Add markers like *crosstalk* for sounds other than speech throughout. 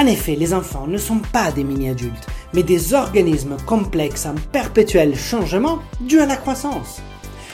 En effet, les enfants ne sont pas des mini-adultes, mais des organismes complexes en perpétuel changement dû à la croissance.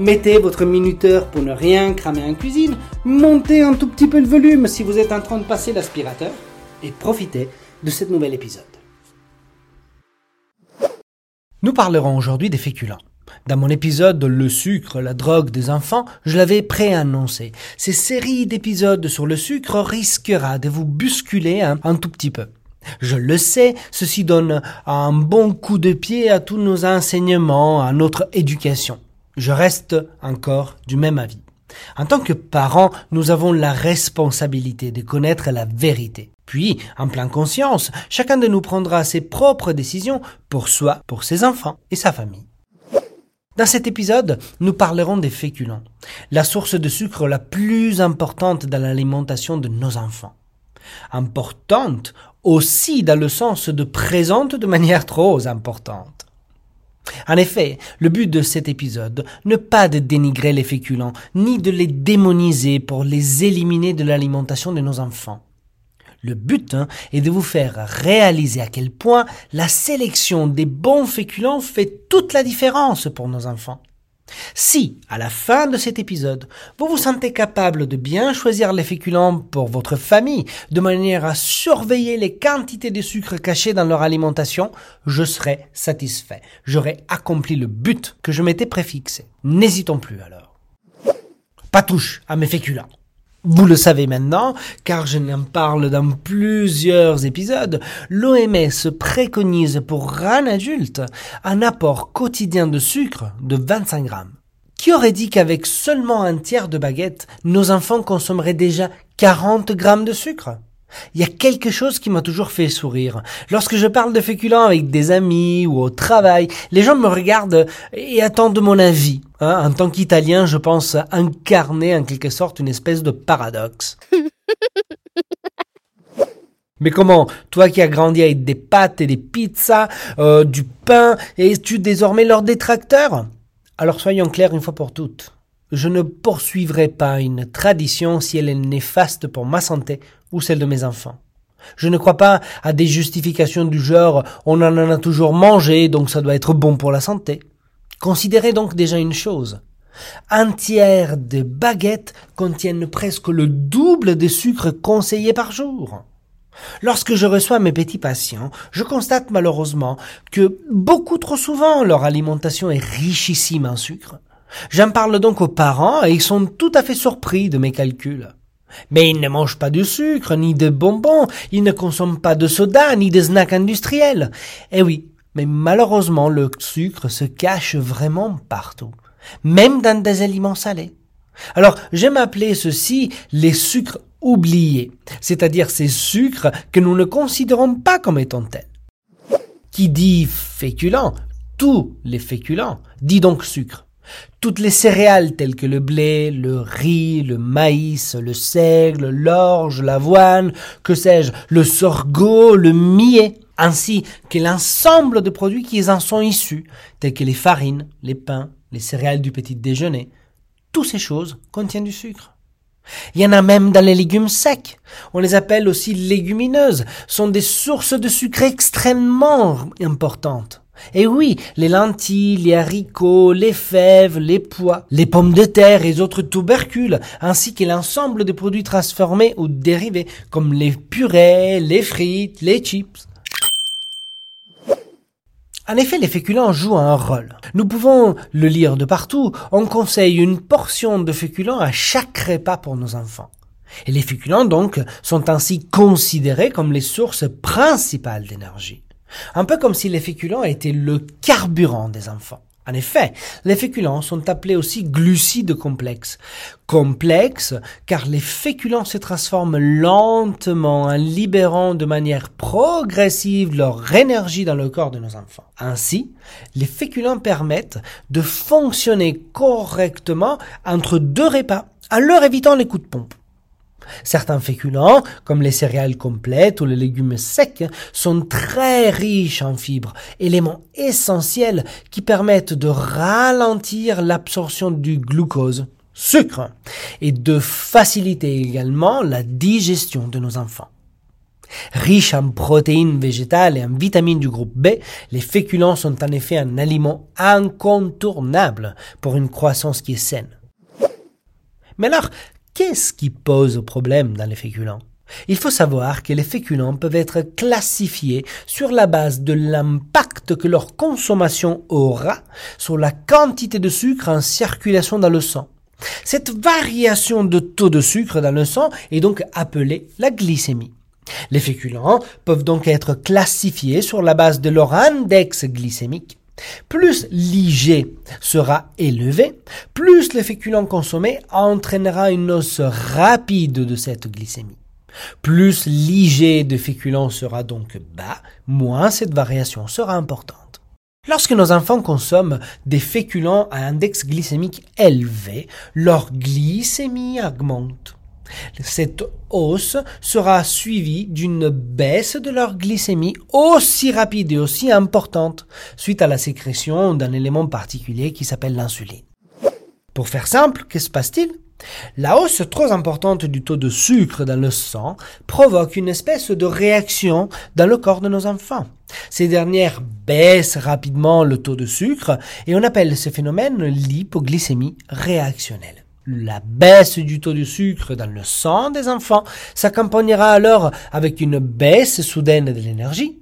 Mettez votre minuteur pour ne rien cramer en cuisine. Montez un tout petit peu le volume si vous êtes en train de passer l'aspirateur. Et profitez de cet nouvel épisode. Nous parlerons aujourd'hui des féculents. Dans mon épisode Le sucre, la drogue des enfants, je l'avais préannoncé. Ces séries d'épisodes sur le sucre risquera de vous bousculer un tout petit peu. Je le sais, ceci donne un bon coup de pied à tous nos enseignements, à notre éducation. Je reste encore du même avis. En tant que parents, nous avons la responsabilité de connaître la vérité. Puis, en pleine conscience, chacun de nous prendra ses propres décisions pour soi, pour ses enfants et sa famille. Dans cet épisode, nous parlerons des féculents, la source de sucre la plus importante dans l'alimentation de nos enfants. Importante aussi dans le sens de présente de manière trop importante. En effet, le but de cet épisode n'est pas de dénigrer les féculents, ni de les démoniser pour les éliminer de l'alimentation de nos enfants. Le but hein, est de vous faire réaliser à quel point la sélection des bons féculents fait toute la différence pour nos enfants. Si, à la fin de cet épisode, vous vous sentez capable de bien choisir les féculents pour votre famille, de manière à surveiller les quantités de sucre cachées dans leur alimentation, je serai satisfait. J'aurai accompli le but que je m'étais préfixé. N'hésitons plus alors. Pas touche à mes féculents. Vous le savez maintenant, car je n'en parle dans plusieurs épisodes, l'OMS préconise pour un adulte un apport quotidien de sucre de 25 grammes. Qui aurait dit qu'avec seulement un tiers de baguette, nos enfants consommeraient déjà 40 grammes de sucre? Il y a quelque chose qui m'a toujours fait sourire. Lorsque je parle de féculents avec des amis ou au travail, les gens me regardent et attendent mon avis. Hein, en tant qu'Italien, je pense incarner en quelque sorte une espèce de paradoxe. *laughs* Mais comment Toi qui as grandi avec des pâtes et des pizzas, euh, du pain, es-tu désormais leur détracteur? Alors soyons clairs une fois pour toutes. Je ne poursuivrai pas une tradition si elle est néfaste pour ma santé ou celle de mes enfants. Je ne crois pas à des justifications du genre on en a toujours mangé donc ça doit être bon pour la santé. Considérez donc déjà une chose. Un tiers des baguettes contiennent presque le double des sucres conseillés par jour. Lorsque je reçois mes petits patients, je constate malheureusement que beaucoup trop souvent leur alimentation est richissime en sucre. J'en parle donc aux parents et ils sont tout à fait surpris de mes calculs. Mais ils ne mangent pas de sucre, ni de bonbons, ils ne consomment pas de soda, ni de snacks industriels. Eh oui, mais malheureusement le sucre se cache vraiment partout. même dans des aliments salés. Alors, j'aime appeler ceci les sucres oubliés, c'est-à-dire ces sucres que nous ne considérons pas comme étant tels. Qui dit féculent, tous les féculents, dit donc sucre. Toutes les céréales telles que le blé, le riz, le maïs, le seigle, l'orge, l'avoine, que sais-je, le sorgho, le millet, ainsi que l'ensemble de produits qui en sont issus, tels que les farines, les pains, les céréales du petit déjeuner, toutes ces choses contiennent du sucre. Il y en a même dans les légumes secs. On les appelle aussi légumineuses, sont des sources de sucre extrêmement importantes. Et oui, les lentilles, les haricots, les fèves, les pois, les pommes de terre et autres tubercules, ainsi que l'ensemble des produits transformés ou dérivés, comme les purées, les frites, les chips. En effet, les féculents jouent un rôle. Nous pouvons le lire de partout. On conseille une portion de féculents à chaque repas pour nos enfants. Et les féculents, donc, sont ainsi considérés comme les sources principales d'énergie. Un peu comme si les féculents étaient le carburant des enfants. En effet, les féculents sont appelés aussi glucides complexes. Complexes car les féculents se transforment lentement en libérant de manière progressive leur énergie dans le corps de nos enfants. Ainsi, les féculents permettent de fonctionner correctement entre deux repas en leur évitant les coups de pompe. Certains féculents, comme les céréales complètes ou les légumes secs, sont très riches en fibres, éléments essentiels qui permettent de ralentir l'absorption du glucose, sucre, et de faciliter également la digestion de nos enfants. Riches en protéines végétales et en vitamines du groupe B, les féculents sont en effet un aliment incontournable pour une croissance qui est saine. Mais alors, Qu'est-ce qui pose problème dans les féculents? Il faut savoir que les féculents peuvent être classifiés sur la base de l'impact que leur consommation aura sur la quantité de sucre en circulation dans le sang. Cette variation de taux de sucre dans le sang est donc appelée la glycémie. Les féculents peuvent donc être classifiés sur la base de leur index glycémique plus l'IG sera élevé, plus le féculent consommé entraînera une hausse rapide de cette glycémie. Plus l'IG de féculent sera donc bas, moins cette variation sera importante. Lorsque nos enfants consomment des féculents à index glycémique élevé, leur glycémie augmente. Cette hausse sera suivie d'une baisse de leur glycémie aussi rapide et aussi importante suite à la sécrétion d'un élément particulier qui s'appelle l'insuline. Pour faire simple, que se passe-t-il? La hausse trop importante du taux de sucre dans le sang provoque une espèce de réaction dans le corps de nos enfants. Ces dernières baissent rapidement le taux de sucre et on appelle ce phénomène l'hypoglycémie réactionnelle. La baisse du taux de sucre dans le sang des enfants s'accompagnera alors avec une baisse soudaine de l'énergie,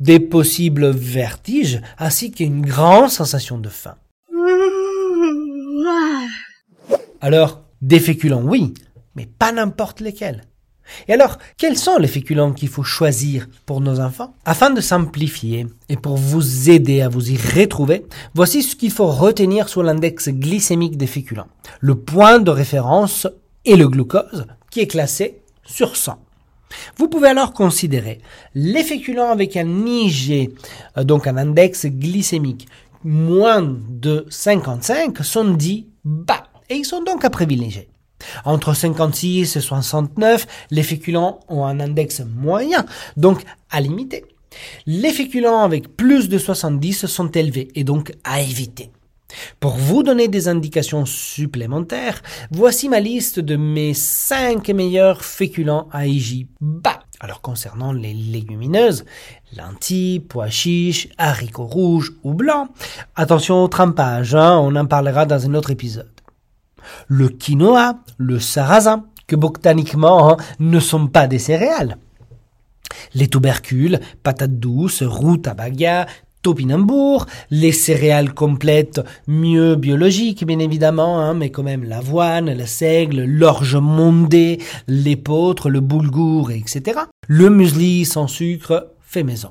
des possibles vertiges ainsi qu'une grande sensation de faim. *laughs* Alors, des féculents oui, mais pas n'importe lesquels. Et alors, quels sont les féculents qu'il faut choisir pour nos enfants? Afin de simplifier et pour vous aider à vous y retrouver, voici ce qu'il faut retenir sur l'index glycémique des féculents. Le point de référence est le glucose, qui est classé sur 100. Vous pouvez alors considérer les féculents avec un IG, euh, donc un index glycémique moins de 55, sont dits bas et ils sont donc à privilégier. Entre 56 et 69, les féculents ont un index moyen, donc à limiter. Les féculents avec plus de 70 sont élevés et donc à éviter. Pour vous donner des indications supplémentaires, voici ma liste de mes 5 meilleurs féculents à IJ bas. Alors concernant les légumineuses, lentilles, pois chiches, haricots rouges ou blancs, attention au trempage, hein, on en parlera dans un autre épisode le quinoa, le sarrasin, que botaniquement hein, ne sont pas des céréales. Les tubercules, patates douces, rutabaga, topinambour, les céréales complètes mieux biologiques bien évidemment, hein, mais quand même l'avoine, le seigle, l'orge mondée, l'épeautre, le boulgour, etc. Le muesli sans sucre fait maison.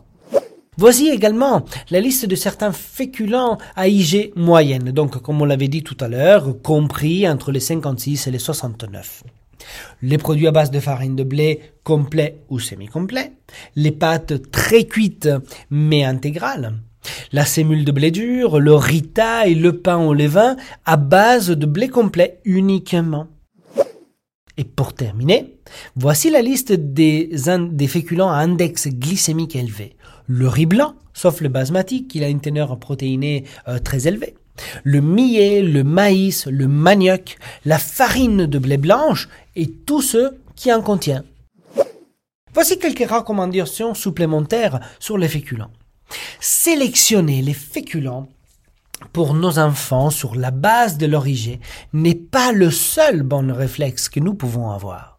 Voici également la liste de certains féculents à IG moyenne, donc comme on l'avait dit tout à l'heure, compris entre les 56 et les 69. Les produits à base de farine de blé complet ou semi-complet, les pâtes très cuites mais intégrales, la sémule de blé dur, le rita et le pain au levain à base de blé complet uniquement. Et pour terminer, voici la liste des, des féculents à index glycémique élevé. Le riz blanc, sauf le basmati, qui a une teneur protéinée euh, très élevée. Le millet, le maïs, le manioc, la farine de blé blanche et tout ce qui en contient. Voici quelques recommandations supplémentaires sur les féculents. Sélectionner les féculents pour nos enfants sur la base de l'origine n'est pas le seul bon réflexe que nous pouvons avoir.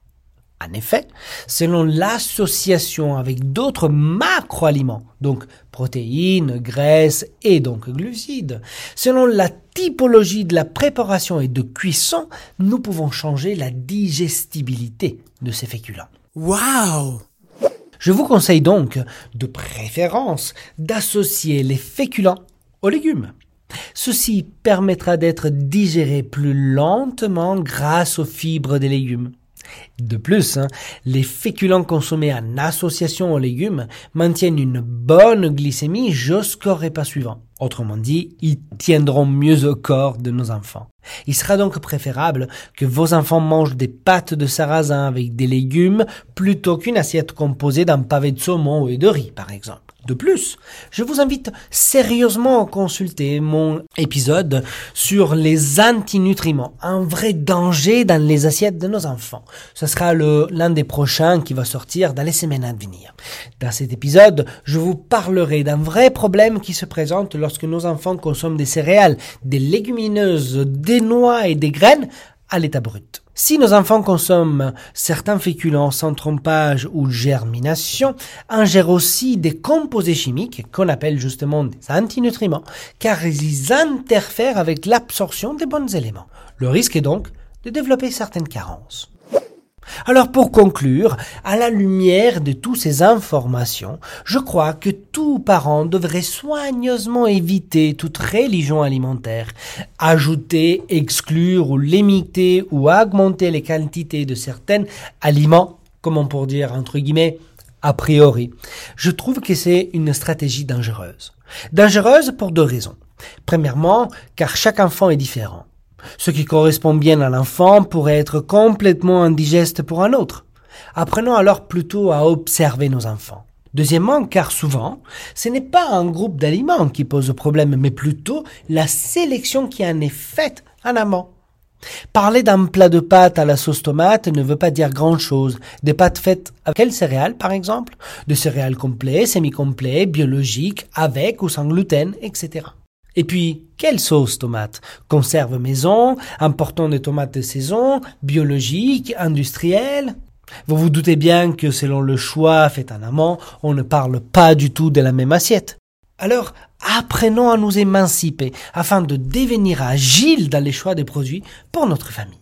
En effet, selon l'association avec d'autres macroaliments, donc protéines, graisses et donc glucides, selon la typologie de la préparation et de cuisson, nous pouvons changer la digestibilité de ces féculents. Wow! Je vous conseille donc, de préférence, d'associer les féculents aux légumes. Ceci permettra d'être digéré plus lentement grâce aux fibres des légumes. De plus, hein, les féculents consommés en association aux légumes maintiennent une bonne glycémie jusqu'au repas suivant. Autrement dit, ils tiendront mieux au corps de nos enfants. Il sera donc préférable que vos enfants mangent des pâtes de sarrasin avec des légumes plutôt qu'une assiette composée d'un pavé de saumon et de riz, par exemple. De plus, je vous invite sérieusement à consulter mon épisode sur les antinutriments, un vrai danger dans les assiettes de nos enfants. Ce sera l'un des prochains qui va sortir dans les semaines à venir. Dans cet épisode, je vous parlerai d'un vrai problème qui se présente lorsque nos enfants consomment des céréales, des légumineuses, des noix et des graines à l'état brut. Si nos enfants consomment certains féculents sans trompage ou germination, ingèrent aussi des composés chimiques qu'on appelle justement des antinutriments, car ils interfèrent avec l'absorption des bons éléments. Le risque est donc de développer certaines carences. Alors pour conclure, à la lumière de toutes ces informations, je crois que tout parent devrait soigneusement éviter toute religion alimentaire, ajouter, exclure ou limiter ou augmenter les quantités de certains aliments, comment pour dire entre guillemets, a priori. Je trouve que c'est une stratégie dangereuse. Dangereuse pour deux raisons. Premièrement, car chaque enfant est différent. Ce qui correspond bien à l'enfant pourrait être complètement indigeste pour un autre. Apprenons alors plutôt à observer nos enfants. Deuxièmement, car souvent, ce n'est pas un groupe d'aliments qui pose problème, mais plutôt la sélection qui en est faite en amont. Parler d'un plat de pâtes à la sauce tomate ne veut pas dire grand chose. Des pâtes faites avec quelles céréales, par exemple? De céréales complets, semi-complets, biologiques, avec ou sans gluten, etc. Et puis, quelle sauce tomate? Conserve maison, important des tomates de saison, biologique, industrielle Vous vous doutez bien que selon le choix fait en amont, on ne parle pas du tout de la même assiette. Alors, apprenons à nous émanciper afin de devenir agiles dans les choix des produits pour notre famille.